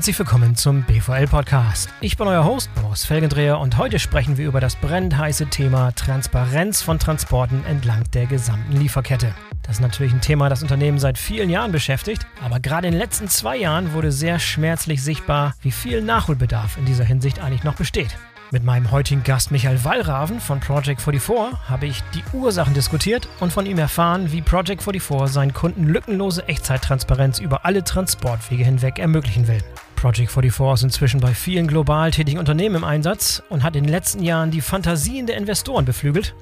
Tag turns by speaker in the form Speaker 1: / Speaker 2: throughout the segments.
Speaker 1: herzlich willkommen zum BVL Podcast. Ich bin euer Host Boris Felgendreher und heute sprechen wir über das brennend heiße Thema Transparenz von Transporten entlang der gesamten Lieferkette. Das ist natürlich ein Thema, das Unternehmen seit vielen Jahren beschäftigt, aber gerade in den letzten zwei Jahren wurde sehr schmerzlich sichtbar, wie viel Nachholbedarf in dieser Hinsicht eigentlich noch besteht. Mit meinem heutigen Gast Michael Wallraven von Project 44 habe ich die Ursachen diskutiert und von ihm erfahren, wie Project 44 seinen Kunden lückenlose Echtzeittransparenz über alle Transportwege hinweg ermöglichen will. Project 44 ist inzwischen bei vielen global tätigen Unternehmen im Einsatz und hat in den letzten Jahren die Fantasien der Investoren beflügelt.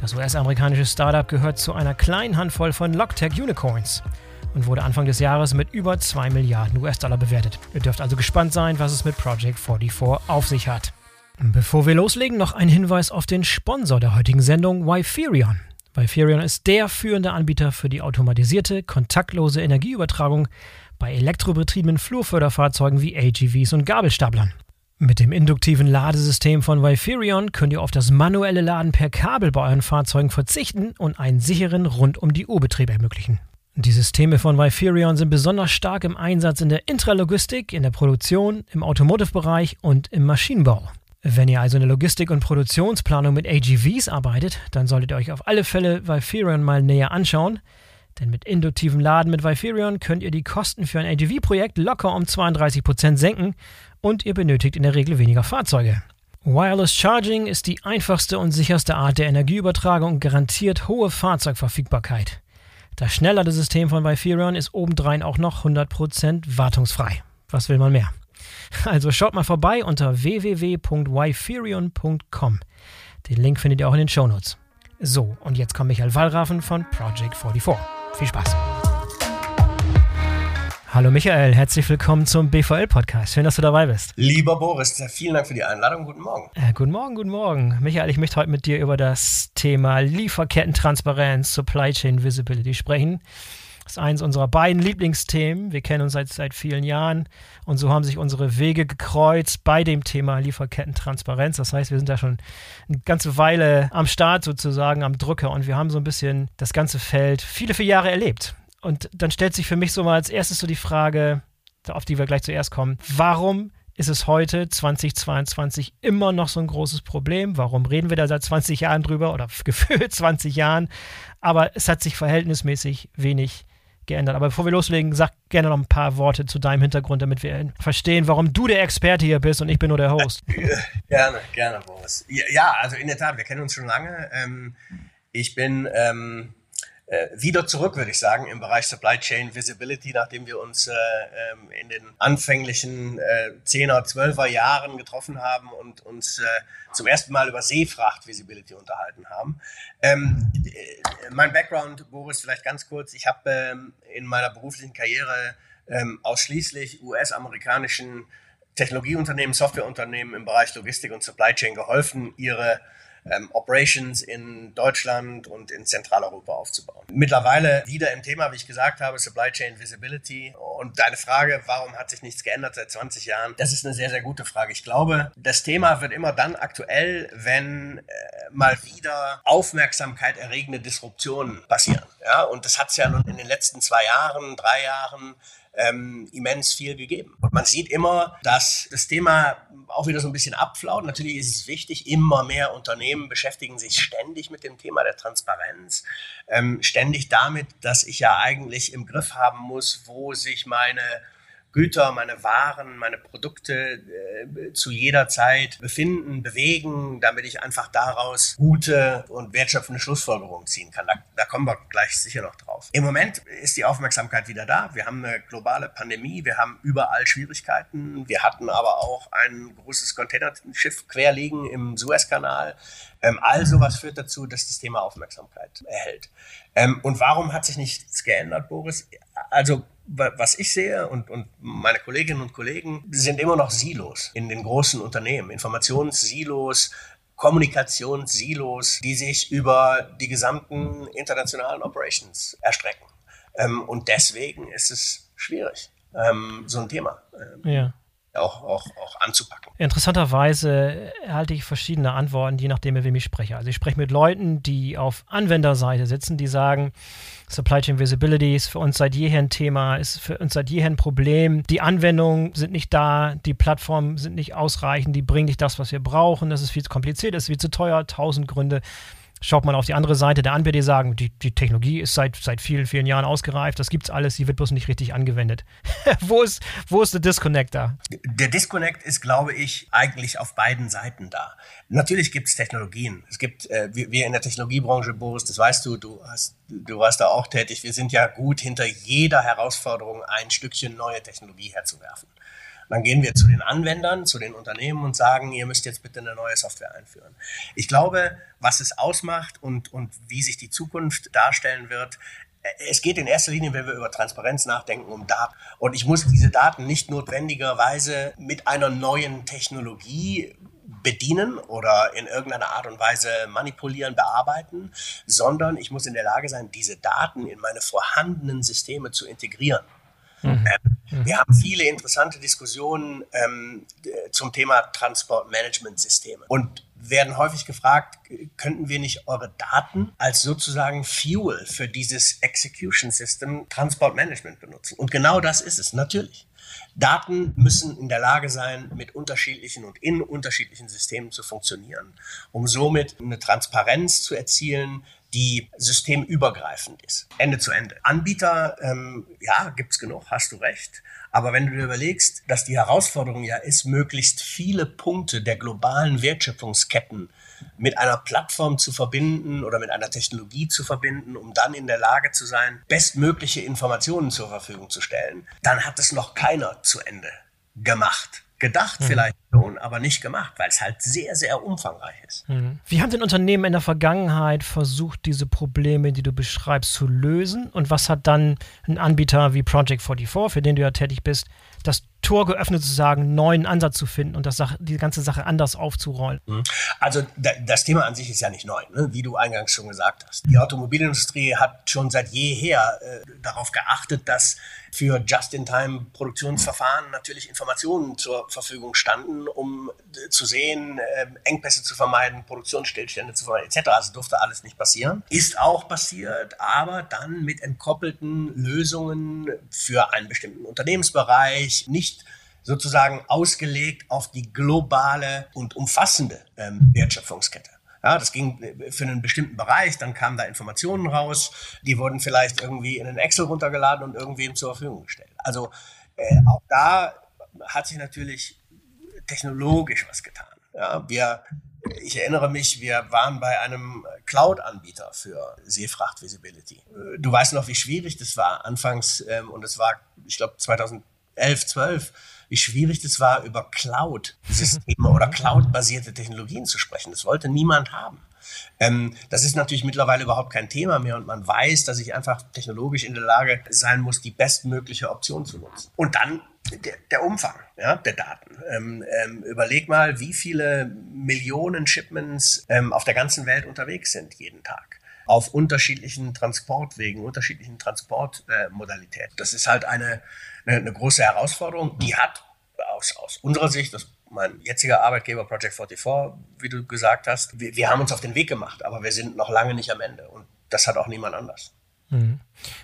Speaker 1: Das US-amerikanische Startup gehört zu einer kleinen Handvoll von Logtech Unicorns und wurde Anfang des Jahres mit über 2 Milliarden US-Dollar bewertet. Ihr dürft also gespannt sein, was es mit Project 44 auf sich hat. Bevor wir loslegen, noch ein Hinweis auf den Sponsor der heutigen Sendung, Wiferion. Wiferion ist der führende Anbieter für die automatisierte, kontaktlose Energieübertragung bei elektrobetriebenen Flurförderfahrzeugen wie AGVs und Gabelstaplern. Mit dem induktiven Ladesystem von Wiferion könnt ihr auf das manuelle Laden per Kabel bei euren Fahrzeugen verzichten und einen sicheren Rund-um-die-Uhr-Betrieb ermöglichen. Die Systeme von Viferion sind besonders stark im Einsatz in der Intralogistik, in der Produktion, im Automotive-Bereich und im Maschinenbau. Wenn ihr also in der Logistik und Produktionsplanung mit AGVs arbeitet, dann solltet ihr euch auf alle Fälle Viferion mal näher anschauen. Denn mit induktivem Laden mit Viferion könnt ihr die Kosten für ein AGV-Projekt locker um 32% senken und ihr benötigt in der Regel weniger Fahrzeuge. Wireless Charging ist die einfachste und sicherste Art der Energieübertragung und garantiert hohe Fahrzeugverfügbarkeit. Das Schnellladesystem von Viferion ist obendrein auch noch 100% wartungsfrei. Was will man mehr? Also schaut mal vorbei unter www.wiferion.com. Den Link findet ihr auch in den Shownotes. So, und jetzt kommt Michael Wallraffen von Project 44. Viel Spaß! Hallo Michael, herzlich willkommen zum BVL-Podcast. Schön, dass du dabei bist.
Speaker 2: Lieber Boris, vielen Dank für die Einladung. Guten Morgen.
Speaker 1: Äh, guten Morgen, guten Morgen. Michael, ich möchte heute mit dir über das Thema Lieferkettentransparenz, Supply Chain Visibility sprechen. Das ist eines unserer beiden Lieblingsthemen. Wir kennen uns seit, seit vielen Jahren und so haben sich unsere Wege gekreuzt bei dem Thema Lieferkettentransparenz. Das heißt, wir sind da schon eine ganze Weile am Start sozusagen, am Drücker und wir haben so ein bisschen das ganze Feld viele, viele Jahre erlebt. Und dann stellt sich für mich so mal als erstes so die Frage, auf die wir gleich zuerst kommen, warum ist es heute 2022 immer noch so ein großes Problem. Warum reden wir da seit 20 Jahren drüber oder gefühlt 20 Jahren? Aber es hat sich verhältnismäßig wenig geändert. Aber bevor wir loslegen, sag gerne noch ein paar Worte zu deinem Hintergrund, damit wir verstehen, warum du der Experte hier bist und ich bin nur der Host.
Speaker 2: Gerne, gerne, Boris. Ja, also in der Tat, wir kennen uns schon lange. Ähm, ich bin ähm, äh, wieder zurück, würde ich sagen, im Bereich Supply Chain Visibility, nachdem wir uns äh, ähm, in den anfänglichen äh, 10er, 12er Jahren getroffen haben und uns äh, zum ersten Mal über Seefracht Visibility unterhalten haben. Ähm, äh, mein Background, Boris, vielleicht ganz kurz. Ich habe ähm, in meiner beruflichen Karriere ausschließlich US-amerikanischen Technologieunternehmen, Softwareunternehmen im Bereich Logistik und Supply Chain geholfen, ihre ähm, Operations in Deutschland und in Zentraleuropa aufzubauen. Mittlerweile wieder im Thema, wie ich gesagt habe, Supply Chain Visibility. Und deine Frage, warum hat sich nichts geändert seit 20 Jahren? Das ist eine sehr, sehr gute Frage. Ich glaube, das Thema wird immer dann aktuell, wenn äh, mal wieder Aufmerksamkeit erregende Disruptionen passieren. Ja, und das hat es ja nun in den letzten zwei Jahren, drei Jahren ähm, immens viel gegeben. Und man sieht immer, dass das Thema auch wieder so ein bisschen abflaut. Natürlich ist es wichtig, immer mehr Unternehmen beschäftigen sich ständig mit dem Thema der Transparenz, ähm, ständig damit, dass ich ja eigentlich im Griff haben muss, wo sich meine Güter, meine Waren, meine Produkte äh, zu jeder Zeit befinden, bewegen, damit ich einfach daraus gute und wertschöpfende Schlussfolgerungen ziehen kann. Da, da kommen wir gleich sicher noch drauf. Im Moment ist die Aufmerksamkeit wieder da. Wir haben eine globale Pandemie, wir haben überall Schwierigkeiten. Wir hatten aber auch ein großes Containerschiff querliegen im Suezkanal. Ähm, all sowas führt dazu, dass das Thema Aufmerksamkeit erhält. Ähm, und warum hat sich nichts geändert, Boris? Also was ich sehe und, und meine Kolleginnen und Kollegen sind immer noch Silos in den großen Unternehmen, Informationssilos, Kommunikationssilos, die sich über die gesamten internationalen Operations erstrecken. Ähm, und deswegen ist es schwierig, ähm, so ein Thema.
Speaker 1: Ähm, ja.
Speaker 2: Auch, auch, auch anzupacken.
Speaker 1: Interessanterweise erhalte ich verschiedene Antworten, je nachdem, mit wem ich spreche. Also ich spreche mit Leuten, die auf Anwenderseite sitzen, die sagen, Supply Chain Visibility ist für uns seit jeher ein Thema, ist für uns seit jeher ein Problem. Die Anwendungen sind nicht da, die Plattformen sind nicht ausreichend, die bringen nicht das, was wir brauchen, das ist viel zu kompliziert, das ist viel zu teuer, tausend Gründe. Schaut man auf die andere Seite der Anbieter, die sagen, die, die Technologie ist seit, seit vielen, vielen Jahren ausgereift, das gibt's alles, die wird bloß nicht richtig angewendet. wo, ist, wo ist der Disconnect da?
Speaker 2: Der Disconnect ist, glaube ich, eigentlich auf beiden Seiten da. Natürlich gibt es Technologien. Es gibt, äh, wir in der Technologiebranche, Boris, das weißt du, du, hast, du warst da auch tätig, wir sind ja gut hinter jeder Herausforderung ein Stückchen neue Technologie herzuwerfen. Dann gehen wir zu den Anwendern, zu den Unternehmen und sagen, ihr müsst jetzt bitte eine neue Software einführen. Ich glaube, was es ausmacht und, und wie sich die Zukunft darstellen wird, äh, es geht in erster Linie, wenn wir über Transparenz nachdenken, um Daten. Und ich muss diese Daten nicht notwendigerweise mit einer neuen Technologie bedienen oder in irgendeiner Art und Weise manipulieren, bearbeiten, sondern ich muss in der Lage sein, diese Daten in meine vorhandenen Systeme zu integrieren. Mhm. Wir haben viele interessante Diskussionen ähm, zum Thema Transportmanagementsysteme und werden häufig gefragt, könnten wir nicht eure Daten als sozusagen Fuel für dieses Execution System Transportmanagement benutzen? Und genau das ist es, natürlich. Daten müssen in der Lage sein, mit unterschiedlichen und in unterschiedlichen Systemen zu funktionieren, um somit eine Transparenz zu erzielen, die systemübergreifend ist, Ende zu Ende. Anbieter, ähm, ja, gibt's genug, hast du recht. Aber wenn du dir überlegst, dass die Herausforderung ja ist, möglichst viele Punkte der globalen Wertschöpfungsketten mit einer Plattform zu verbinden oder mit einer Technologie zu verbinden, um dann in der Lage zu sein, bestmögliche Informationen zur Verfügung zu stellen, dann hat es noch keiner zu Ende gemacht. Gedacht mhm. vielleicht schon, aber nicht gemacht, weil es halt sehr, sehr umfangreich ist.
Speaker 1: Mhm. Wie haben denn Unternehmen in der Vergangenheit versucht, diese Probleme, die du beschreibst, zu lösen? Und was hat dann ein Anbieter wie Project 44, für den du ja tätig bist, das Tor geöffnet zu sagen, einen neuen Ansatz zu finden und das die ganze Sache anders aufzurollen. Mhm.
Speaker 2: Also das Thema an sich ist ja nicht neu, ne? wie du eingangs schon gesagt hast. Die Automobilindustrie hat schon seit jeher äh, darauf geachtet, dass für Just-in-Time-Produktionsverfahren natürlich Informationen zur Verfügung standen, um äh, zu sehen, äh, Engpässe zu vermeiden, Produktionsstillstände zu vermeiden, etc. Also durfte alles nicht passieren. Ist auch passiert, aber dann mit entkoppelten Lösungen für einen bestimmten Unternehmensbereich, nicht sozusagen ausgelegt auf die globale und umfassende ähm, Wertschöpfungskette. Ja, das ging äh, für einen bestimmten Bereich, dann kamen da Informationen raus, die wurden vielleicht irgendwie in einen Excel runtergeladen und irgendwem zur Verfügung gestellt. Also äh, auch da hat sich natürlich technologisch was getan. Ja, wir, ich erinnere mich, wir waren bei einem Cloud-Anbieter für Seefracht Visibility. Du weißt noch, wie schwierig das war anfangs ähm, und es war, ich glaube, 2011, 12 wie schwierig das war, über Cloud-Systeme oder Cloud-basierte Technologien zu sprechen. Das wollte niemand haben. Ähm, das ist natürlich mittlerweile überhaupt kein Thema mehr und man weiß, dass ich einfach technologisch in der Lage sein muss, die bestmögliche Option zu nutzen. Und dann der, der Umfang ja, der Daten. Ähm, ähm, überleg mal, wie viele Millionen Shipments ähm, auf der ganzen Welt unterwegs sind jeden Tag auf unterschiedlichen Transportwegen, unterschiedlichen Transportmodalitäten. Äh, das ist halt eine, eine, eine, große Herausforderung. Die hat aus, aus unserer Sicht, das mein jetziger Arbeitgeber Project 44, wie du gesagt hast, wir, wir haben uns auf den Weg gemacht, aber wir sind noch lange nicht am Ende. Und das hat auch niemand anders.
Speaker 1: Mhm.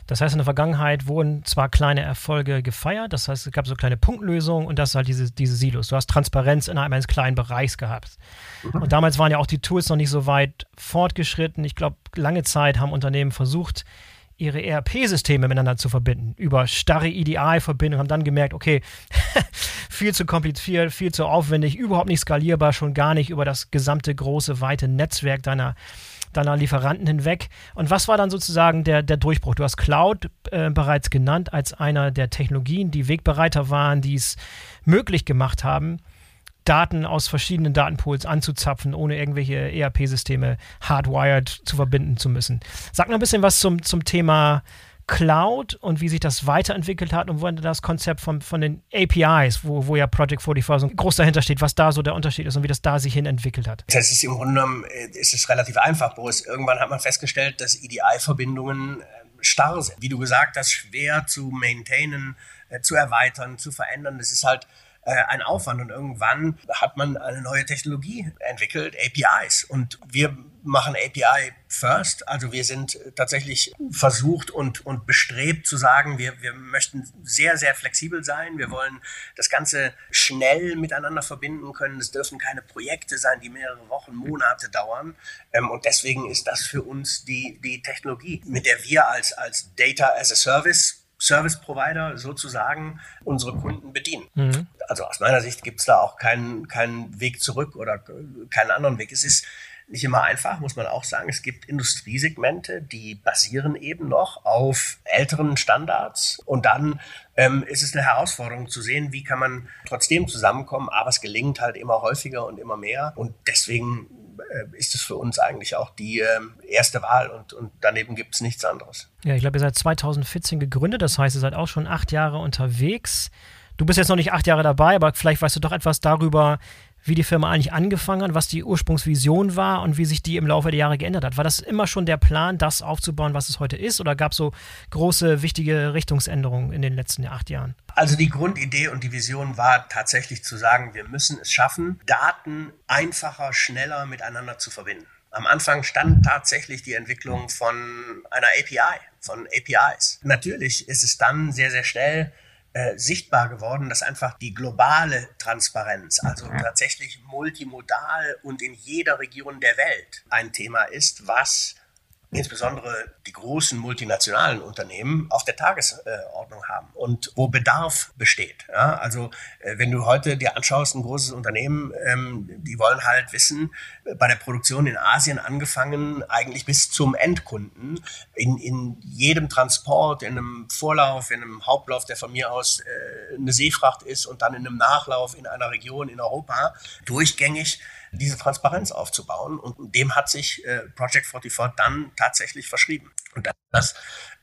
Speaker 1: Das heißt, in der Vergangenheit wurden zwar kleine Erfolge gefeiert, das heißt, es gab so kleine Punktlösungen und das ist halt diese, diese Silos. Du hast Transparenz innerhalb eines kleinen Bereichs gehabt. Mhm. Und damals waren ja auch die Tools noch nicht so weit fortgeschritten. Ich glaube, lange Zeit haben Unternehmen versucht, ihre ERP-Systeme miteinander zu verbinden, über starre EDI-Verbindungen, haben dann gemerkt, okay, viel zu kompliziert, viel zu aufwendig, überhaupt nicht skalierbar, schon gar nicht über das gesamte große, weite Netzwerk deiner deiner Lieferanten hinweg. Und was war dann sozusagen der, der Durchbruch? Du hast Cloud äh, bereits genannt als einer der Technologien, die Wegbereiter waren, die es möglich gemacht haben, Daten aus verschiedenen Datenpools anzuzapfen, ohne irgendwelche ERP-Systeme hardwired zu verbinden zu müssen. Sag noch ein bisschen was zum, zum Thema Cloud und wie sich das weiterentwickelt hat und wo das Konzept von, von den APIs, wo, wo ja Project 44 so groß dahinter steht, was da so der Unterschied ist und wie das da sich hin entwickelt hat.
Speaker 2: Das ist im Grunde genommen äh, ist es relativ einfach, Boris. Irgendwann hat man festgestellt, dass EDI-Verbindungen äh, starr sind. Wie du gesagt hast, schwer zu maintainen, äh, zu erweitern, zu verändern. Das ist halt äh, ein Aufwand und irgendwann hat man eine neue Technologie entwickelt, APIs. Und wir machen API first. Also wir sind tatsächlich versucht und, und bestrebt zu sagen, wir, wir möchten sehr, sehr flexibel sein. Wir wollen das Ganze schnell miteinander verbinden können. Es dürfen keine Projekte sein, die mehrere Wochen, Monate dauern. Ähm, und deswegen ist das für uns die, die Technologie, mit der wir als, als Data as a Service Service Provider sozusagen unsere Kunden bedienen. Mhm. Also aus meiner Sicht gibt es da auch keinen, keinen Weg zurück oder keinen anderen Weg. Es ist nicht immer einfach, muss man auch sagen. Es gibt Industriesegmente, die basieren eben noch auf älteren Standards. Und dann ähm, ist es eine Herausforderung zu sehen, wie kann man trotzdem zusammenkommen. Aber es gelingt halt immer häufiger und immer mehr. Und deswegen ist es für uns eigentlich auch die äh, erste Wahl und, und daneben gibt es nichts anderes.
Speaker 1: Ja, ich glaube, ihr seid 2014 gegründet, das heißt, ihr seid auch schon acht Jahre unterwegs. Du bist jetzt noch nicht acht Jahre dabei, aber vielleicht weißt du doch etwas darüber, wie die Firma eigentlich angefangen hat, was die Ursprungsvision war und wie sich die im Laufe der Jahre geändert hat. War das immer schon der Plan, das aufzubauen, was es heute ist, oder gab es so große, wichtige Richtungsänderungen in den letzten acht Jahren?
Speaker 2: Also die Grundidee und die Vision war tatsächlich zu sagen, wir müssen es schaffen, Daten einfacher, schneller miteinander zu verbinden. Am Anfang stand tatsächlich die Entwicklung von einer API, von APIs. Natürlich ist es dann sehr, sehr schnell äh, sichtbar geworden, dass einfach die globale Transparenz, also tatsächlich multimodal und in jeder Region der Welt ein Thema ist, was insbesondere die großen multinationalen Unternehmen auf der Tagesordnung haben und wo Bedarf besteht. Ja, also äh, wenn du heute dir anschaust, ein großes Unternehmen, ähm, die wollen halt wissen, äh, bei der Produktion in Asien angefangen, eigentlich bis zum Endkunden, in, in jedem Transport, in einem Vorlauf, in einem Hauptlauf, der von mir aus äh, eine Seefracht ist und dann in einem Nachlauf in einer Region in Europa, durchgängig diese Transparenz aufzubauen. Und dem hat sich äh, Project 44 dann tatsächlich verschrieben. Und das,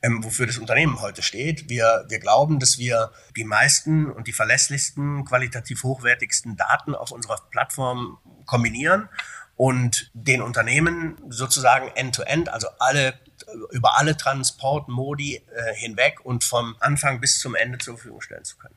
Speaker 2: ähm, wofür das Unternehmen heute steht. Wir, wir glauben, dass wir die meisten und die verlässlichsten, qualitativ hochwertigsten Daten auf unserer Plattform kombinieren und den Unternehmen sozusagen end-to-end, -end, also alle über alle Transportmodi äh, hinweg und vom Anfang bis zum Ende zur Verfügung stellen zu können.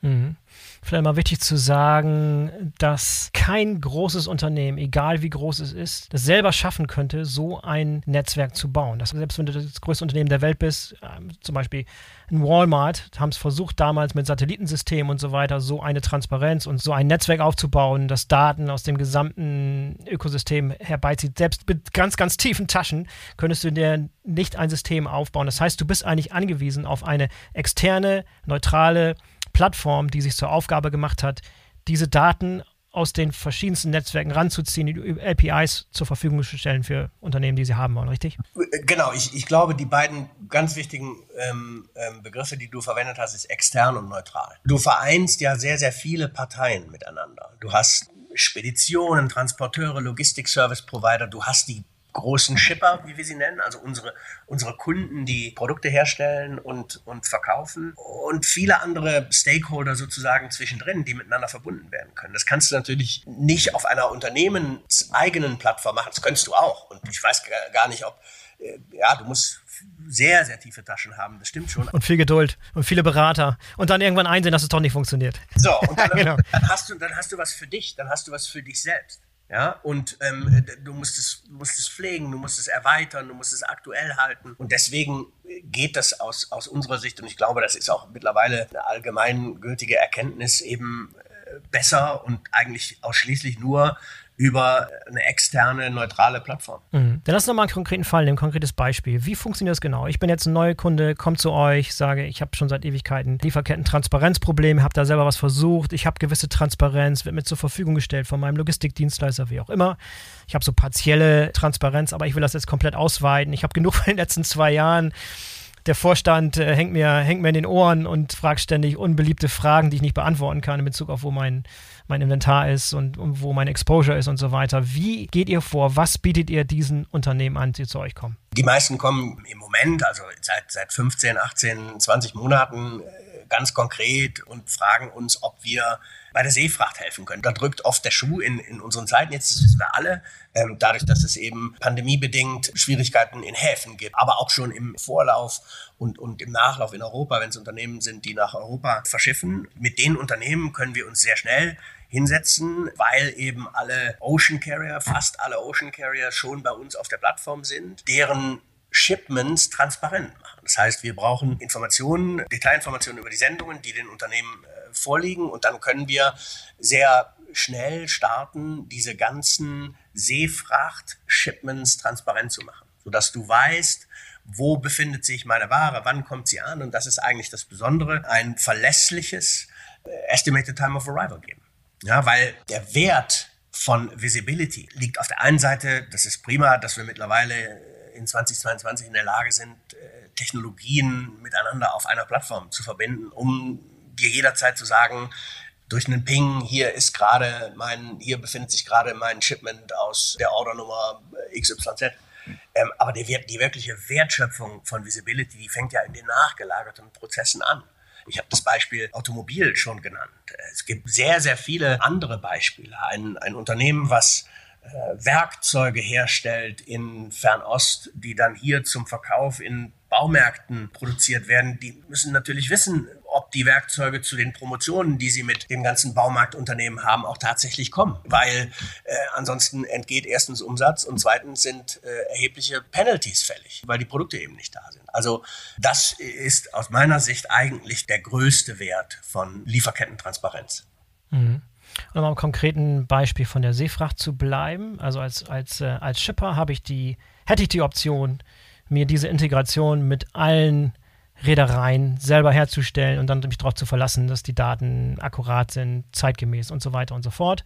Speaker 1: Mhm. Vielleicht mal wichtig zu sagen, dass kein großes Unternehmen, egal wie groß es ist, das selber schaffen könnte, so ein Netzwerk zu bauen. Das, selbst wenn du das größte Unternehmen der Welt bist, ähm, zum Beispiel ein Walmart, haben es versucht damals mit Satellitensystemen und so weiter, so eine Transparenz und so ein Netzwerk aufzubauen, das Daten aus dem gesamten Ökosystem herbeizieht. Selbst mit ganz, ganz tiefen Taschen könntest du dir nicht ein System aufbauen. Das heißt, du bist eigentlich angewiesen auf eine externe, neutrale, Plattform, die sich zur Aufgabe gemacht hat, diese Daten aus den verschiedensten Netzwerken ranzuziehen, die APIs zur Verfügung zu stellen für Unternehmen, die sie haben wollen, richtig?
Speaker 2: Genau, ich, ich glaube, die beiden ganz wichtigen ähm, ähm, Begriffe, die du verwendet hast, ist extern und neutral. Du vereinst ja sehr, sehr viele Parteien miteinander. Du hast Speditionen, Transporteure, Logistik-Service-Provider, du hast die großen Shipper, wie wir sie nennen, also unsere, unsere Kunden, die Produkte herstellen und, und verkaufen und viele andere Stakeholder sozusagen zwischendrin, die miteinander verbunden werden können. Das kannst du natürlich nicht auf einer unternehmenseigenen Plattform machen. Das könntest du auch. Und ich weiß gar nicht, ob, äh, ja, du musst sehr, sehr tiefe Taschen haben, das stimmt schon.
Speaker 1: Und viel Geduld und viele Berater und dann irgendwann einsehen, dass es doch nicht funktioniert.
Speaker 2: So, und dann, genau. dann, hast du, dann hast du was für dich, dann hast du was für dich selbst. Ja, und ähm, du musst es, musst es pflegen, du musst es erweitern, du musst es aktuell halten. Und deswegen geht das aus, aus unserer Sicht, und ich glaube, das ist auch mittlerweile eine allgemeingültige Erkenntnis, eben äh, besser und eigentlich ausschließlich nur über eine externe, neutrale Plattform.
Speaker 1: Mhm. Dann lass uns mal einen konkreten Fall nehmen, ein konkretes Beispiel. Wie funktioniert das genau? Ich bin jetzt ein neuer Kunde, komme zu euch, sage, ich habe schon seit Ewigkeiten Lieferketten-Transparenzprobleme, habe da selber was versucht, ich habe gewisse Transparenz, wird mir zur Verfügung gestellt von meinem Logistikdienstleister, wie auch immer. Ich habe so partielle Transparenz, aber ich will das jetzt komplett ausweiten. Ich habe genug von den letzten zwei Jahren der Vorstand äh, hängt, mir, hängt mir in den Ohren und fragt ständig unbeliebte Fragen, die ich nicht beantworten kann in Bezug auf, wo mein, mein Inventar ist und, und wo mein Exposure ist und so weiter. Wie geht ihr vor? Was bietet ihr diesen Unternehmen an, die zu euch kommen?
Speaker 2: Die meisten kommen im Moment, also seit, seit 15, 18, 20 Monaten, äh, ganz konkret und fragen uns, ob wir bei der Seefracht helfen können. Da drückt oft der Schuh in, in unseren Zeiten, jetzt das wissen wir alle, ähm, dadurch, dass es eben pandemiebedingt Schwierigkeiten in Häfen gibt, aber auch schon im Vorlauf und, und im Nachlauf in Europa, wenn es Unternehmen sind, die nach Europa verschiffen. Mit den Unternehmen können wir uns sehr schnell hinsetzen, weil eben alle Ocean Carrier, fast alle Ocean Carrier schon bei uns auf der Plattform sind, deren Shipments transparent machen. Das heißt, wir brauchen Informationen, Detailinformationen über die Sendungen, die den Unternehmen äh, vorliegen und dann können wir sehr schnell starten, diese ganzen Seefracht-Shipments transparent zu machen, sodass du weißt, wo befindet sich meine Ware, wann kommt sie an und das ist eigentlich das Besondere, ein verlässliches äh, Estimated Time of Arrival geben. Ja, weil der Wert von Visibility liegt auf der einen Seite, das ist prima, dass wir mittlerweile in 2022 in der Lage sind, äh, Technologien miteinander auf einer Plattform zu verbinden, um dir jederzeit zu sagen, durch einen Ping, hier ist gerade mein, hier befindet sich gerade mein Shipment aus der Ordernummer äh, XYZ. Ähm, aber die, die wirkliche Wertschöpfung von Visibility, die fängt ja in den nachgelagerten Prozessen an. Ich habe das Beispiel Automobil schon genannt. Es gibt sehr, sehr viele andere Beispiele. Ein, ein Unternehmen, was Werkzeuge herstellt in Fernost, die dann hier zum Verkauf in Baumärkten produziert werden, die müssen natürlich wissen, ob die Werkzeuge zu den Promotionen, die sie mit dem ganzen Baumarktunternehmen haben, auch tatsächlich kommen. Weil äh, ansonsten entgeht erstens Umsatz und zweitens sind äh, erhebliche Penalties fällig, weil die Produkte eben nicht da sind. Also das ist aus meiner Sicht eigentlich der größte Wert von Lieferkettentransparenz.
Speaker 1: Mhm. Um am konkreten Beispiel von der Seefracht zu bleiben, also als, als, äh, als Shipper habe ich die, hätte ich die Option, mir diese Integration mit allen Reedereien selber herzustellen und dann mich darauf zu verlassen, dass die Daten akkurat sind, zeitgemäß und so weiter und so fort.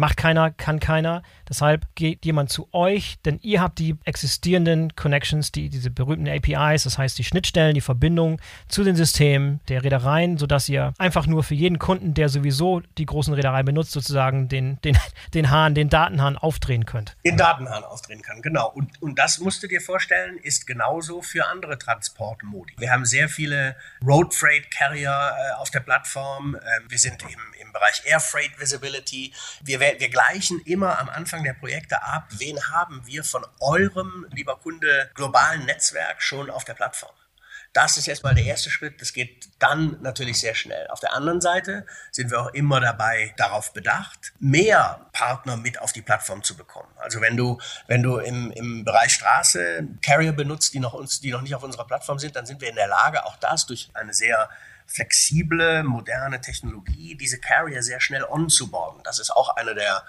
Speaker 1: Macht keiner, kann keiner. Deshalb geht jemand zu euch, denn ihr habt die existierenden Connections, die, diese berühmten APIs, das heißt die Schnittstellen, die Verbindung zu den Systemen der Reedereien, sodass ihr einfach nur für jeden Kunden, der sowieso die großen Reedereien benutzt, sozusagen den, den, den Hahn, den Datenhahn aufdrehen könnt.
Speaker 2: Den Datenhahn aufdrehen kann, genau. Und, und das musst du dir vorstellen, ist genauso für andere Transportmodi. Wir haben sehr viele Road Freight Carrier äh, auf der Plattform. Ähm, wir sind im, im Bereich Air Freight Visibility. Wir wir, wir gleichen immer am Anfang der Projekte ab, wen haben wir von eurem, lieber Kunde, globalen Netzwerk schon auf der Plattform. Das ist erstmal der erste Schritt. Das geht dann natürlich sehr schnell. Auf der anderen Seite sind wir auch immer dabei darauf bedacht, mehr Partner mit auf die Plattform zu bekommen. Also wenn du, wenn du im, im Bereich Straße Carrier benutzt, die noch uns, die noch nicht auf unserer Plattform sind, dann sind wir in der Lage, auch das durch eine sehr flexible, moderne Technologie, diese Carrier sehr schnell onzuboarden. Das ist auch eine der,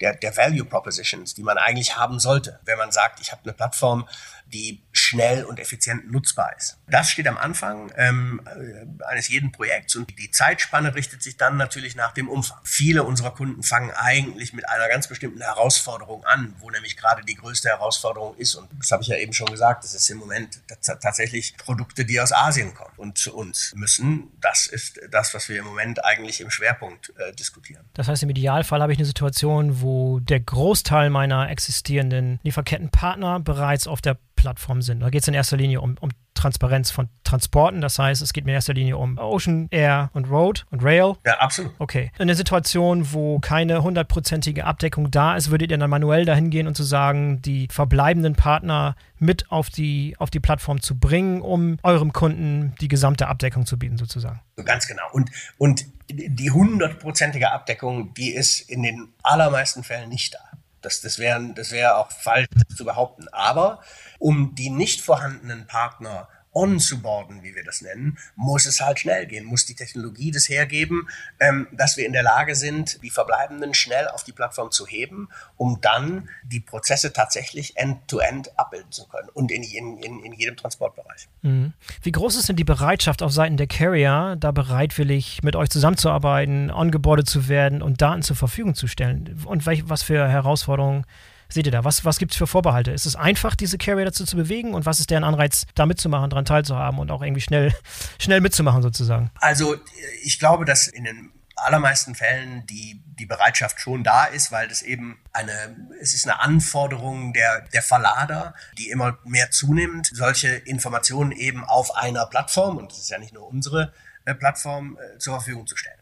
Speaker 2: der, der Value Propositions, die man eigentlich haben sollte, wenn man sagt, ich habe eine Plattform, die schnell und effizient nutzbar ist. Das steht am Anfang ähm, äh, eines jeden Projekts und die Zeitspanne richtet sich dann natürlich nach dem Umfang. Viele unserer Kunden fangen eigentlich mit einer ganz bestimmten Herausforderung an, wo nämlich gerade die größte Herausforderung ist. Und das habe ich ja eben schon gesagt, das ist im Moment tatsächlich Produkte, die aus Asien kommen und zu uns müssen. Das ist das, was wir im Moment eigentlich im Schwerpunkt äh, diskutieren.
Speaker 1: Das heißt, im Idealfall habe ich eine Situation, wo der Großteil meiner existierenden Lieferkettenpartner bereits auf der Plattform sind. Da geht es in erster Linie um, um Transparenz von Transporten. Das heißt, es geht in erster Linie um Ocean, Air und Road und Rail.
Speaker 2: Ja, absolut.
Speaker 1: Okay. In der Situation, wo keine hundertprozentige Abdeckung da ist, würdet ihr dann manuell dahin gehen und zu sagen, die verbleibenden Partner mit auf die, auf die Plattform zu bringen, um eurem Kunden die gesamte Abdeckung zu bieten, sozusagen.
Speaker 2: Ganz genau. Und, und die hundertprozentige Abdeckung, die ist in den allermeisten Fällen nicht da. Das, das wäre das wär auch falsch zu behaupten. Aber um die nicht vorhandenen Partner onzuboarden, wie wir das nennen, muss es halt schnell gehen, muss die Technologie das hergeben, ähm, dass wir in der Lage sind, die Verbleibenden schnell auf die Plattform zu heben, um dann die Prozesse tatsächlich end-to-end -end abbilden zu können und in, in, in, in jedem Transportbereich.
Speaker 1: Mhm. Wie groß ist denn die Bereitschaft auf Seiten der Carrier, da bereitwillig mit euch zusammenzuarbeiten, ongeboardet zu werden und Daten zur Verfügung zu stellen? Und welch, was für Herausforderungen seht ihr da? Was, was gibt es für Vorbehalte? Ist es einfach, diese Carrier dazu zu bewegen? Und was ist deren Anreiz, da mitzumachen, daran teilzuhaben und auch irgendwie schnell, schnell mitzumachen sozusagen?
Speaker 2: Also ich glaube, dass in den allermeisten Fällen die, die Bereitschaft schon da ist, weil das eben eine, es ist eine Anforderung der, der Verlader, die immer mehr zunimmt, solche Informationen eben auf einer Plattform, und das ist ja nicht nur unsere, Plattform zur Verfügung zu stellen.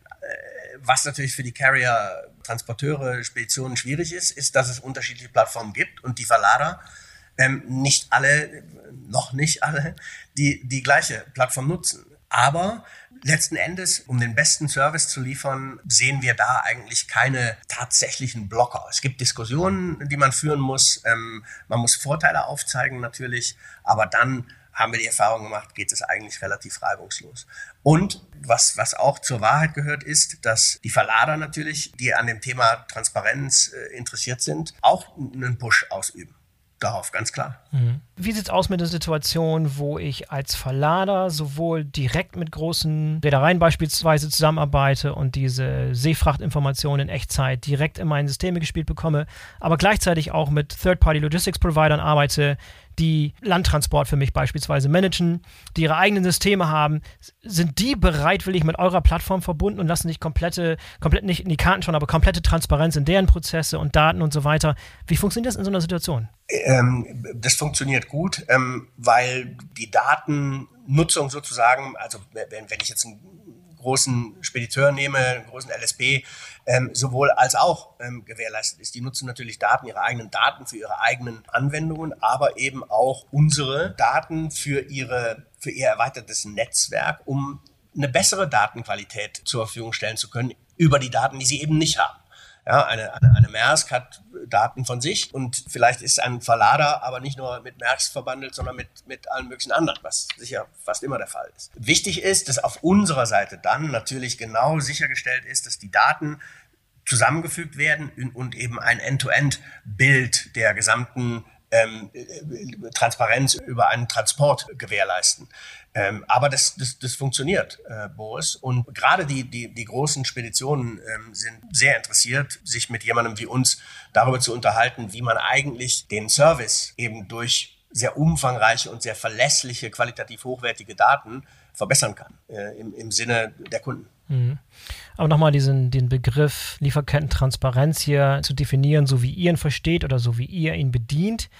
Speaker 2: Was natürlich für die Carrier, Transporteure, Speditionen schwierig ist, ist, dass es unterschiedliche Plattformen gibt und die Verlader ähm, nicht alle, noch nicht alle, die die gleiche Plattform nutzen. Aber letzten Endes, um den besten Service zu liefern, sehen wir da eigentlich keine tatsächlichen Blocker. Es gibt Diskussionen, die man führen muss. Ähm, man muss Vorteile aufzeigen natürlich, aber dann haben wir die Erfahrung gemacht, geht es eigentlich relativ reibungslos. Und was, was auch zur Wahrheit gehört, ist, dass die Verlader natürlich, die an dem Thema Transparenz äh, interessiert sind, auch einen Push ausüben darauf, ganz klar.
Speaker 1: Mhm. Wie sieht es aus mit der Situation, wo ich als Verlader sowohl direkt mit großen Reedereien beispielsweise zusammenarbeite und diese Seefrachtinformationen in Echtzeit direkt in meine Systeme gespielt bekomme, aber gleichzeitig auch mit Third-Party-Logistics-Providern arbeite, die Landtransport für mich beispielsweise managen, die ihre eigenen Systeme haben, sind die bereitwillig mit eurer Plattform verbunden und lassen sich komplette, komplett nicht in die Karten schauen, aber komplette Transparenz in deren Prozesse und Daten und so weiter. Wie funktioniert das in so einer Situation?
Speaker 2: Ähm, das funktioniert gut, ähm, weil die Datennutzung sozusagen, also wenn, wenn ich jetzt ein großen Spediteur nehme, einen großen LSP, ähm, sowohl als auch ähm, gewährleistet ist. Die nutzen natürlich Daten, ihre eigenen Daten für ihre eigenen Anwendungen, aber eben auch unsere Daten für ihre, für ihr erweitertes Netzwerk, um eine bessere Datenqualität zur Verfügung stellen zu können über die Daten, die sie eben nicht haben. Ja, eine, eine, eine Maersk hat Daten von sich und vielleicht ist ein Verlader aber nicht nur mit Maersk verbandelt, sondern mit, mit allen möglichen anderen, was sicher fast immer der Fall ist. Wichtig ist, dass auf unserer Seite dann natürlich genau sichergestellt ist, dass die Daten zusammengefügt werden und eben ein End-to-End-Bild der gesamten ähm, Transparenz über einen Transport gewährleisten. Ähm, aber das, das, das funktioniert, äh, Boris. Und gerade die, die, die großen Speditionen ähm, sind sehr interessiert, sich mit jemandem wie uns darüber zu unterhalten, wie man eigentlich den Service eben durch sehr umfangreiche und sehr verlässliche, qualitativ hochwertige Daten verbessern kann äh, im, im Sinne der Kunden. Mhm.
Speaker 1: Aber nochmal diesen den Begriff Lieferkettentransparenz hier zu definieren, so wie ihr ihn versteht oder so wie ihr ihn bedient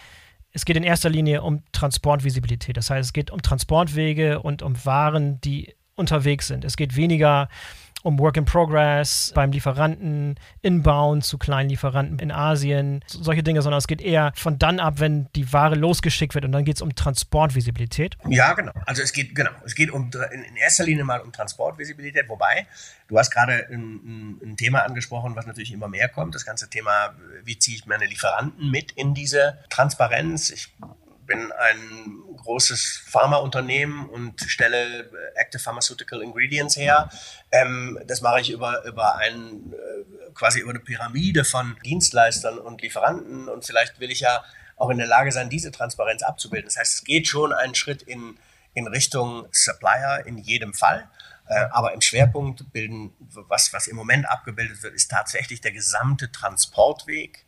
Speaker 1: es geht in erster Linie um Transportvisibilität. Das heißt, es geht um Transportwege und um Waren, die unterwegs sind. Es geht weniger um Work in Progress beim Lieferanten, inbound zu kleinen Lieferanten in Asien, solche Dinge, sondern es geht eher von dann ab, wenn die Ware losgeschickt wird und dann geht es um Transportvisibilität.
Speaker 2: Ja, genau. Also es geht, genau, es geht um in erster Linie mal um Transportvisibilität, wobei du hast gerade ein, ein Thema angesprochen, was natürlich immer mehr kommt, das ganze Thema, wie ziehe ich meine Lieferanten mit in diese Transparenz. Ich bin ein großes Pharmaunternehmen und stelle äh, Active Pharmaceutical Ingredients her. Ähm, das mache ich über, über ein, äh, quasi über eine Pyramide von Dienstleistern und Lieferanten und vielleicht will ich ja auch in der Lage sein, diese Transparenz abzubilden. Das heißt, es geht schon einen Schritt in, in Richtung Supplier in jedem Fall. Äh, aber im Schwerpunkt bilden, was, was im Moment abgebildet wird, ist tatsächlich der gesamte Transportweg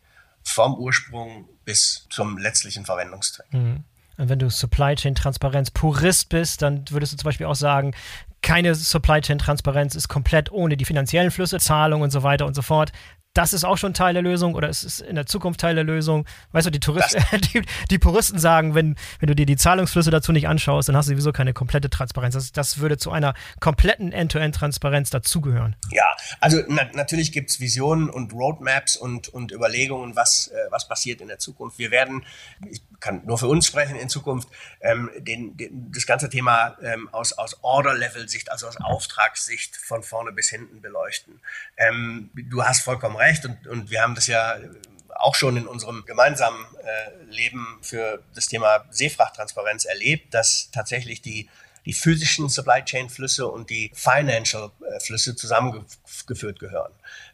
Speaker 2: vom Ursprung bis zum letztlichen Verwendungszweck. Mhm.
Speaker 1: Und wenn du Supply Chain Transparenz Purist bist, dann würdest du zum Beispiel auch sagen, keine Supply Chain Transparenz ist komplett ohne die finanziellen Flüsse, Zahlungen und so weiter und so fort das ist auch schon Teil der Lösung oder ist es in der Zukunft Teil der Lösung? Weißt du, die, Touristen, die, die, Puristen sagen, wenn, wenn du dir die Zahlungsflüsse dazu nicht anschaust, dann hast du sowieso keine komplette Transparenz. Das, das würde zu einer kompletten End-to-End-Transparenz dazugehören.
Speaker 2: Ja, also na, natürlich gibt es Visionen und Roadmaps und, und Überlegungen, was, äh, was passiert in der Zukunft. Wir werden, ich kann nur für uns sprechen in Zukunft, ähm, den, den, das ganze Thema ähm, aus, aus Order-Level-Sicht, also aus Auftragssicht von vorne bis hinten beleuchten. Ähm, du hast vollkommen recht und, und wir haben das ja auch schon in unserem gemeinsamen äh, Leben für das Thema Seefrachttransparenz erlebt, dass tatsächlich die die physischen Supply Chain Flüsse und die Financial äh, Flüsse zusammengeführt gehören.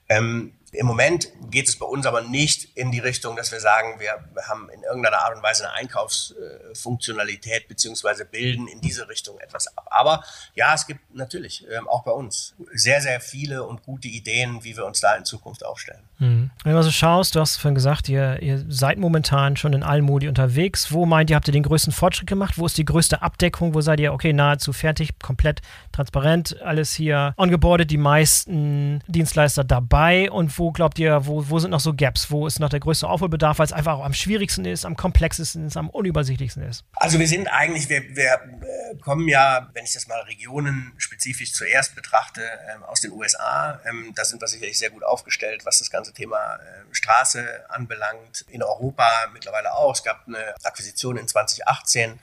Speaker 2: Ähm, Im Moment geht es bei uns aber nicht in die Richtung, dass wir sagen, wir, haben in irgendeiner Art und Weise eine Einkaufsfunktionalität beziehungsweise bilden in diese Richtung etwas ab. Aber ja, es gibt natürlich ähm, auch bei uns sehr, sehr viele und gute Ideen, wie wir uns da in Zukunft aufstellen.
Speaker 1: Mhm. Wenn du so schaust, du hast vorhin gesagt, ihr, ihr seid momentan schon in allen Modi unterwegs. Wo meint ihr, habt ihr den größten Fortschritt gemacht? Wo ist die größte Abdeckung? Wo seid ihr, okay, nahezu fertig, komplett transparent, alles hier ongeboardet, die meisten Dienstleister dabei? Und wo glaubt ihr, wo, wo sind noch so Gaps? Wo ist noch der größte Aufholbedarf, weil es einfach auch am schwierigsten ist, am komplexesten ist, am unübersichtlichsten ist?
Speaker 2: Also wir sind eigentlich, wir, wir äh, kommen ja, wenn ich das mal regionenspezifisch zuerst betrachte, ähm, aus den USA. Ähm, da sind wir sicherlich sehr gut aufgestellt, was das ganze Thema äh, Straße anbelangt, in Europa mittlerweile auch. Es gab eine Akquisition in 2018,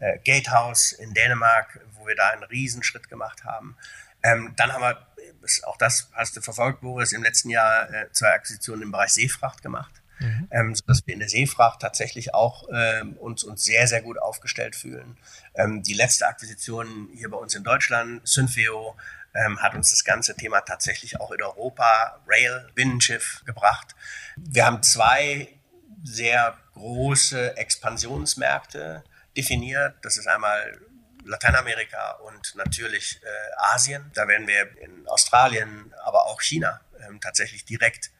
Speaker 2: äh, Gatehouse in Dänemark, wo wir da einen Riesenschritt gemacht haben. Ähm, dann haben wir, auch das hast du verfolgt, Boris, im letzten Jahr äh, zwei Akquisitionen im Bereich Seefracht gemacht. Mhm. Ähm, sodass wir in der Seefracht tatsächlich auch ähm, uns, uns sehr, sehr gut aufgestellt fühlen. Ähm, die letzte Akquisition hier bei uns in Deutschland, Synfeo, ähm, hat uns das ganze Thema tatsächlich auch in Europa, Rail, Binnenschiff gebracht. Wir haben zwei sehr große Expansionsmärkte definiert. Das ist einmal Lateinamerika und natürlich äh, Asien. Da werden wir in Australien, aber auch China ähm, tatsächlich direkt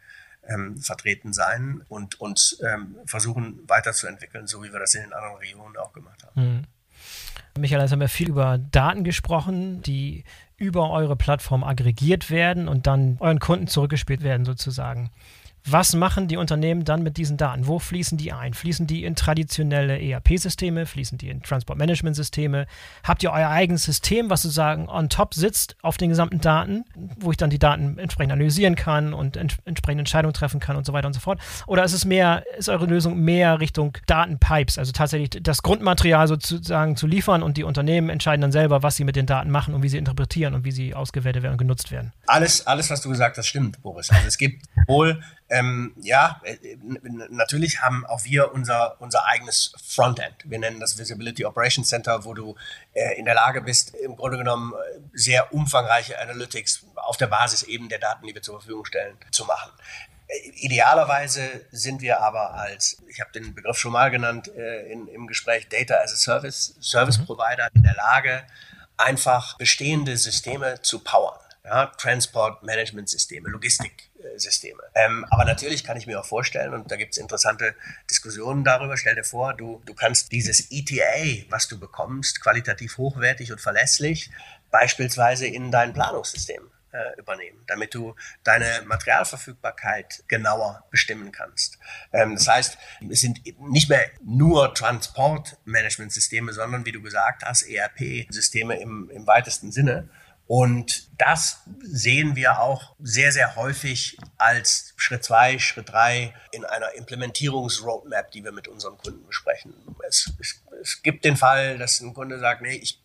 Speaker 2: ähm, vertreten sein und uns ähm, versuchen weiterzuentwickeln, so wie wir das in den anderen Regionen auch gemacht haben. Mhm.
Speaker 1: Michael, jetzt haben wir viel über Daten gesprochen, die über eure Plattform aggregiert werden und dann euren Kunden zurückgespielt werden sozusagen. Was machen die Unternehmen dann mit diesen Daten? Wo fließen die ein? Fließen die in traditionelle ERP-Systeme? Fließen die in Transport-Management-Systeme? Habt ihr euer eigenes System, was sozusagen on top sitzt auf den gesamten Daten, wo ich dann die Daten entsprechend analysieren kann und ents entsprechende Entscheidungen treffen kann und so weiter und so fort? Oder ist es mehr, ist eure Lösung mehr Richtung Datenpipes, also tatsächlich das Grundmaterial sozusagen zu liefern und die Unternehmen entscheiden dann selber, was sie mit den Daten machen und wie sie interpretieren und wie sie ausgewertet werden und genutzt werden?
Speaker 2: Alles, alles was du gesagt hast, stimmt, Boris. Also es gibt wohl ähm, ja, äh, natürlich haben auch wir unser, unser eigenes Frontend. Wir nennen das Visibility Operations Center, wo du äh, in der Lage bist, im Grunde genommen äh, sehr umfangreiche Analytics auf der Basis eben der Daten, die wir zur Verfügung stellen, zu machen. Äh, idealerweise sind wir aber als, ich habe den Begriff schon mal genannt äh, in, im Gespräch, Data as a Service, Service mhm. Provider in der Lage, einfach bestehende Systeme zu powern. Ja, Transport Management Systeme, Logistik Systeme. Ähm, aber natürlich kann ich mir auch vorstellen, und da gibt es interessante Diskussionen darüber, stell dir vor, du, du kannst dieses ETA, was du bekommst, qualitativ hochwertig und verlässlich, beispielsweise in dein Planungssystem äh, übernehmen, damit du deine Materialverfügbarkeit genauer bestimmen kannst. Ähm, das heißt, es sind nicht mehr nur Transportmanagementsysteme, sondern wie du gesagt hast, ERP-Systeme im, im weitesten Sinne. Und das sehen wir auch sehr, sehr häufig als Schritt zwei, Schritt drei in einer Implementierungsroadmap, die wir mit unseren Kunden besprechen. Es, es, es gibt den Fall, dass ein Kunde sagt, nee, ich,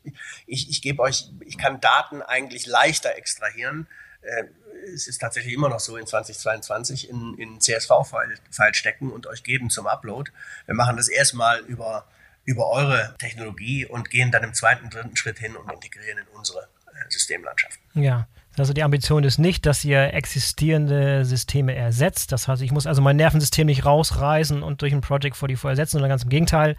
Speaker 2: ich, ich gebe euch, ich kann Daten eigentlich leichter extrahieren. Äh, es ist tatsächlich immer noch so in 2022 in, in CSV-File stecken und euch geben zum Upload. Wir machen das erstmal über, über eure Technologie und gehen dann im zweiten, dritten Schritt hin und integrieren in unsere Systemlandschaften.
Speaker 1: Ja. Also die Ambition ist nicht, dass ihr existierende Systeme ersetzt. Das heißt, ich muss also mein Nervensystem nicht rausreißen und durch ein Project 44 ersetzen, sondern ganz im Gegenteil.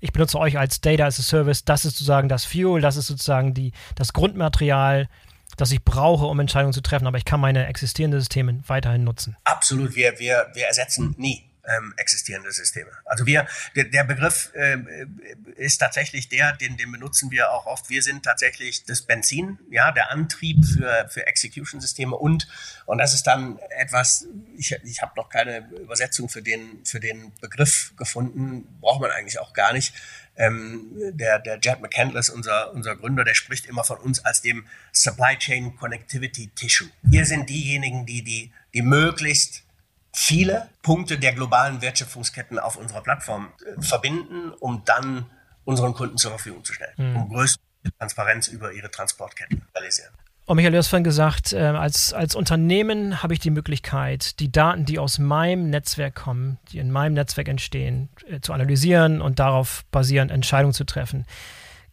Speaker 1: Ich benutze euch als Data as a Service. Das ist sozusagen das Fuel, das ist sozusagen die, das Grundmaterial, das ich brauche, um Entscheidungen zu treffen. Aber ich kann meine existierenden Systeme weiterhin nutzen.
Speaker 2: Absolut. Wir, wir, wir ersetzen nie ähm, existierende Systeme. Also wir, der, der Begriff äh, ist tatsächlich der, den, den benutzen wir auch oft. Wir sind tatsächlich das Benzin, ja, der Antrieb für, für Execution-Systeme und, und das ist dann etwas, ich, ich habe noch keine Übersetzung für den, für den Begriff gefunden, braucht man eigentlich auch gar nicht. Ähm, der, der Jed McCandless, unser, unser Gründer, der spricht immer von uns als dem Supply Chain Connectivity Tissue. Wir sind diejenigen, die, die, die möglichst viele Punkte der globalen Wertschöpfungsketten auf unserer Plattform äh, verbinden, um dann unseren Kunden zur Verfügung zu stellen, mhm. um größte Transparenz über ihre Transportketten zu realisieren.
Speaker 1: Und Michael, du hast vorhin gesagt, äh, als, als Unternehmen habe ich die Möglichkeit, die Daten, die aus meinem Netzwerk kommen, die in meinem Netzwerk entstehen, äh, zu analysieren und darauf basierend Entscheidungen zu treffen.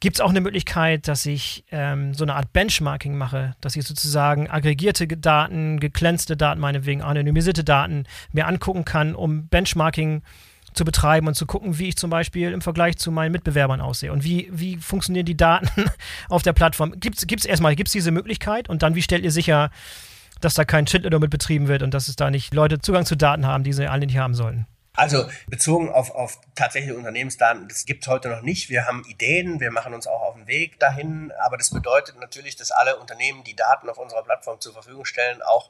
Speaker 1: Gibt es auch eine Möglichkeit, dass ich ähm, so eine Art Benchmarking mache, dass ich sozusagen aggregierte Daten, geglänzte Daten, meinetwegen anonymisierte Daten mir angucken kann, um Benchmarking zu betreiben und zu gucken, wie ich zum Beispiel im Vergleich zu meinen Mitbewerbern aussehe und wie, wie funktionieren die Daten auf der Plattform. Gibt es erstmal, gibt es diese Möglichkeit und dann, wie stellt ihr sicher, dass da kein Schindler mit betrieben wird und dass es da nicht Leute Zugang zu Daten haben, die sie alle nicht haben sollten?
Speaker 2: Also bezogen auf, auf tatsächliche Unternehmensdaten, das gibt es heute noch nicht. Wir haben Ideen, wir machen uns auch auf den Weg dahin, aber das bedeutet natürlich, dass alle Unternehmen, die Daten auf unserer Plattform zur Verfügung stellen, auch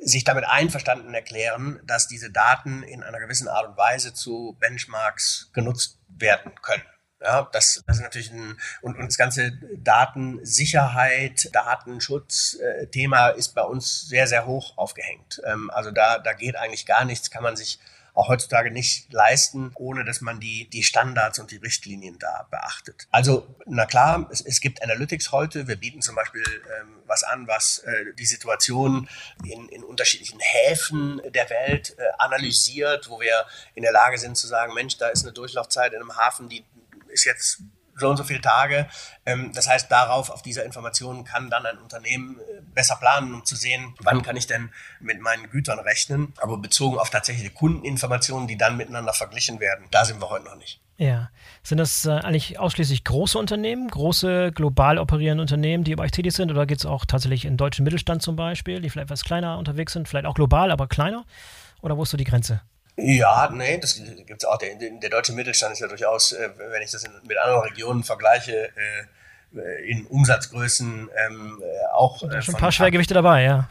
Speaker 2: sich damit einverstanden erklären, dass diese Daten in einer gewissen Art und Weise zu Benchmarks genutzt werden können. Ja, das, das ist natürlich ein, und, und das ganze Datensicherheit, Datenschutz-Thema äh, ist bei uns sehr, sehr hoch aufgehängt. Ähm, also da, da geht eigentlich gar nichts, kann man sich auch heutzutage nicht leisten, ohne dass man die, die Standards und die Richtlinien da beachtet. Also, na klar, es, es gibt Analytics heute. Wir bieten zum Beispiel ähm, was an, was äh, die Situation in, in unterschiedlichen Häfen der Welt äh, analysiert, wo wir in der Lage sind zu sagen, Mensch, da ist eine Durchlaufzeit in einem Hafen, die ist jetzt so und so viele Tage. Ähm, das heißt, darauf, auf dieser Information kann dann ein Unternehmen äh, besser planen, um zu sehen, wann kann ich denn mit meinen Gütern rechnen. Aber bezogen auf tatsächliche Kundeninformationen, die dann miteinander verglichen werden, da sind wir heute noch nicht.
Speaker 1: Ja. Sind das äh, eigentlich ausschließlich große Unternehmen, große global operierende Unternehmen, die bei euch tätig sind? Oder geht es auch tatsächlich in deutschen Mittelstand zum Beispiel, die vielleicht etwas kleiner unterwegs sind, vielleicht auch global, aber kleiner? Oder wo ist so die Grenze?
Speaker 2: Ja, nee, das gibt es auch. Der, der, deutsche Mittelstand ist ja durchaus, äh, wenn ich das in, mit anderen Regionen vergleiche, äh, in Umsatzgrößen ähm, äh, auch.
Speaker 1: Da sind schon ein paar Schwergewichte dabei, ja.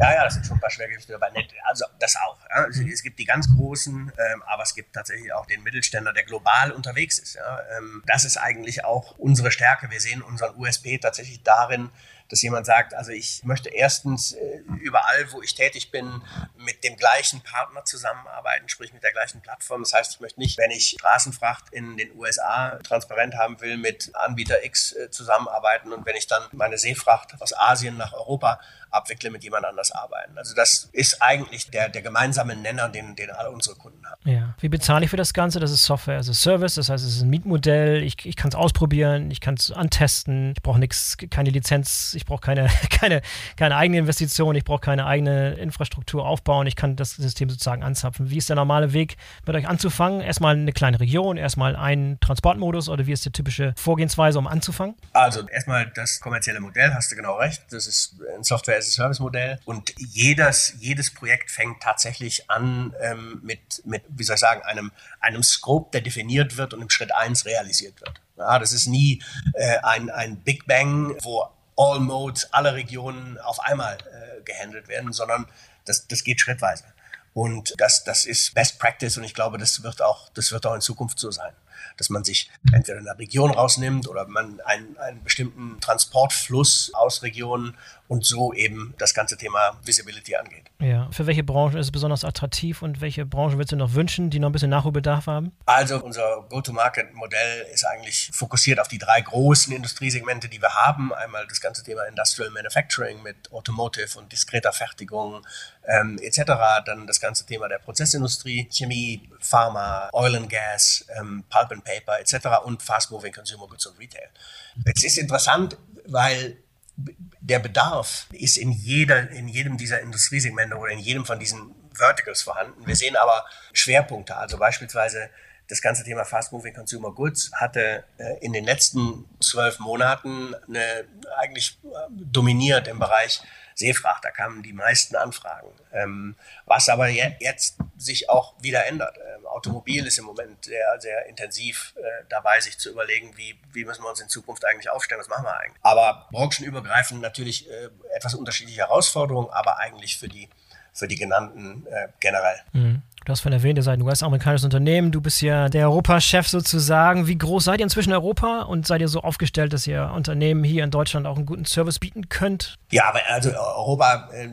Speaker 2: ja, ja, das sind schon ein paar Schwergewichte dabei. Also das auch. Ja. Also, es gibt die ganz großen, ähm, aber es gibt tatsächlich auch den Mittelständler, der global unterwegs ist. Ja. Ähm, das ist eigentlich auch unsere Stärke. Wir sehen unseren USP tatsächlich darin, dass jemand sagt, also ich möchte erstens äh, überall, wo ich tätig bin, mit dem gleichen Partner zusammenarbeiten, sprich mit der gleichen Plattform. Das heißt, ich möchte nicht, wenn ich Straßenfracht in den USA transparent haben will, mit Anbieter X äh, zusammenarbeiten und wenn ich dann meine Seefracht aus Asien nach Europa abwickle, mit jemand anders arbeiten. Also das ist eigentlich der, der gemeinsame Nenner, den, den alle unsere Kunden haben.
Speaker 1: Ja. Wie bezahle ich für das Ganze? Das ist Software as a Service, das heißt, es ist ein Mietmodell, ich, ich kann es ausprobieren, ich kann es antesten, ich brauche nichts, keine Lizenz, ich brauche keine, keine, keine eigene Investition, ich brauche keine eigene Infrastruktur aufbauen, ich kann das System sozusagen anzapfen. Wie ist der normale Weg, mit euch anzufangen? Erstmal eine kleine Region, erstmal einen Transportmodus oder wie ist die typische Vorgehensweise, um anzufangen?
Speaker 2: Also erstmal das kommerzielle Modell, hast du genau recht. Das ist ein Software as a Service Modell und jedes, jedes Projekt fängt tatsächlich an ähm, mit, mit, wie soll ich sagen, einem, einem Scope, der definiert wird und im Schritt 1 realisiert wird. Ja, das ist nie äh, ein, ein Big Bang, wo All Modes, alle Regionen auf einmal äh, gehandelt werden, sondern das, das geht schrittweise. Und das, das ist Best Practice und ich glaube, das wird auch, das wird auch in Zukunft so sein dass man sich entweder in der Region rausnimmt oder man einen, einen bestimmten Transportfluss aus Regionen und so eben das ganze Thema Visibility angeht.
Speaker 1: Ja, für welche Branchen ist es besonders attraktiv und welche Branchen würdest du noch wünschen, die noch ein bisschen Nachholbedarf haben?
Speaker 2: Also unser Go-to-Market-Modell ist eigentlich fokussiert auf die drei großen Industriesegmente, die wir haben. Einmal das ganze Thema Industrial Manufacturing mit Automotive und diskreter Fertigung ähm, etc. Dann das ganze Thema der Prozessindustrie, Chemie, Pharma, Oil and Gas, ähm, Pulp and Paper etc. und Fast Moving Consumer Goods und Retail. Es ist interessant, weil der Bedarf ist in, jeder, in jedem dieser Industriesegmente oder in jedem von diesen Verticals vorhanden. Wir sehen aber Schwerpunkte, also beispielsweise das ganze Thema Fast Moving Consumer Goods hatte äh, in den letzten zwölf Monaten eine, eigentlich äh, dominiert im Bereich Seefracht. Da kamen die meisten Anfragen. Ähm, was aber je, jetzt sich auch wieder ändert. Automobil ist im Moment sehr, sehr intensiv äh, dabei, sich zu überlegen, wie, wie müssen wir uns in Zukunft eigentlich aufstellen, was machen wir eigentlich. Aber branchenübergreifend natürlich äh, etwas unterschiedliche Herausforderungen, aber eigentlich für die, für die genannten äh, generell.
Speaker 1: Mhm. Du hast von erwähnt, ihr seid ein US-amerikanisches Unternehmen. Du bist ja der Europachef sozusagen. Wie groß seid ihr inzwischen in Europa und seid ihr so aufgestellt, dass ihr Unternehmen hier in Deutschland auch einen guten Service bieten könnt?
Speaker 2: Ja, aber also Europa, äh,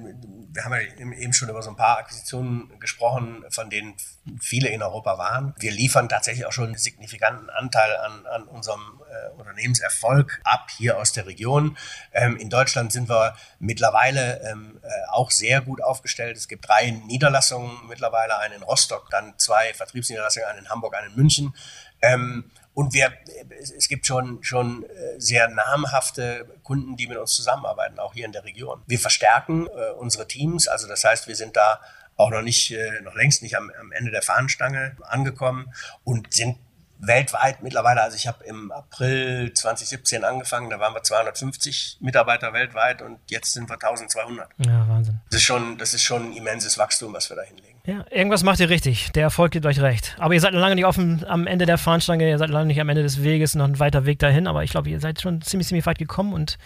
Speaker 2: wir haben ja eben schon über so ein paar Akquisitionen gesprochen, von denen viele in Europa waren. Wir liefern tatsächlich auch schon einen signifikanten Anteil an, an unserem äh, Unternehmenserfolg ab hier aus der Region. Ähm, in Deutschland sind wir mittlerweile ähm, äh, auch sehr gut aufgestellt. Es gibt drei Niederlassungen mittlerweile, eine in Rostock, dann zwei Vertriebsniederlassungen, eine in Hamburg, eine in München. Ähm, und wir, es gibt schon, schon äh, sehr namhafte Kunden, die mit uns zusammenarbeiten, auch hier in der Region. Wir verstärken äh, unsere Teams, also das heißt, wir sind da auch noch nicht, äh, noch längst nicht am, am Ende der Fahnenstange angekommen und sind weltweit mittlerweile, also ich habe im April 2017 angefangen, da waren wir 250 Mitarbeiter weltweit und jetzt sind wir 1200.
Speaker 1: Ja, Wahnsinn.
Speaker 2: Das ist schon, das ist schon ein immenses Wachstum, was wir da hinlegen.
Speaker 1: Ja, irgendwas macht ihr richtig. Der Erfolg gibt euch recht. Aber ihr seid lange nicht offen am Ende der Fahnenstange, ihr seid lange nicht am Ende des Weges, noch ein weiter Weg dahin, aber ich glaube, ihr seid schon ziemlich, ziemlich weit gekommen und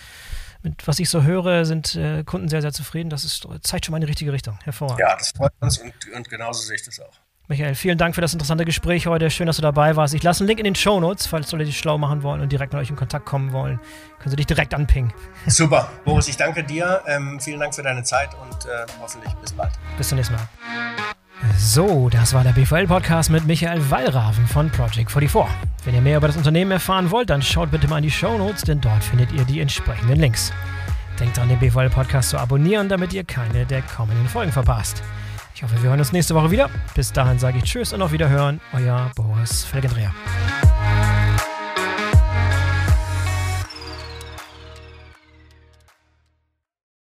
Speaker 1: mit was ich so höre, sind äh, Kunden sehr, sehr zufrieden. Das ist, zeigt schon mal in die richtige Richtung. Hervorragend.
Speaker 2: Ja, das freut uns und, und genauso sehe ich das auch.
Speaker 1: Michael, vielen Dank für das interessante Gespräch heute. Schön, dass du dabei warst. Ich lasse einen Link in den Show Notes, falls Leute dich schlau machen wollen und direkt mit euch in Kontakt kommen wollen. Können sie dich direkt anpingen.
Speaker 2: Super. Boris, ich danke dir. Ähm, vielen Dank für deine Zeit und äh, hoffentlich bis bald.
Speaker 1: Bis zum nächsten Mal. So, das war der BVL-Podcast mit Michael Wallraven von Project 44. Wenn ihr mehr über das Unternehmen erfahren wollt, dann schaut bitte mal in die Show Notes, denn dort findet ihr die entsprechenden Links. Denkt dran, den BVL-Podcast zu abonnieren, damit ihr keine der kommenden Folgen verpasst. Ich hoffe, wir hören uns nächste Woche wieder. Bis dahin sage ich Tschüss und auf Wiederhören. Euer Boris Felgendreher.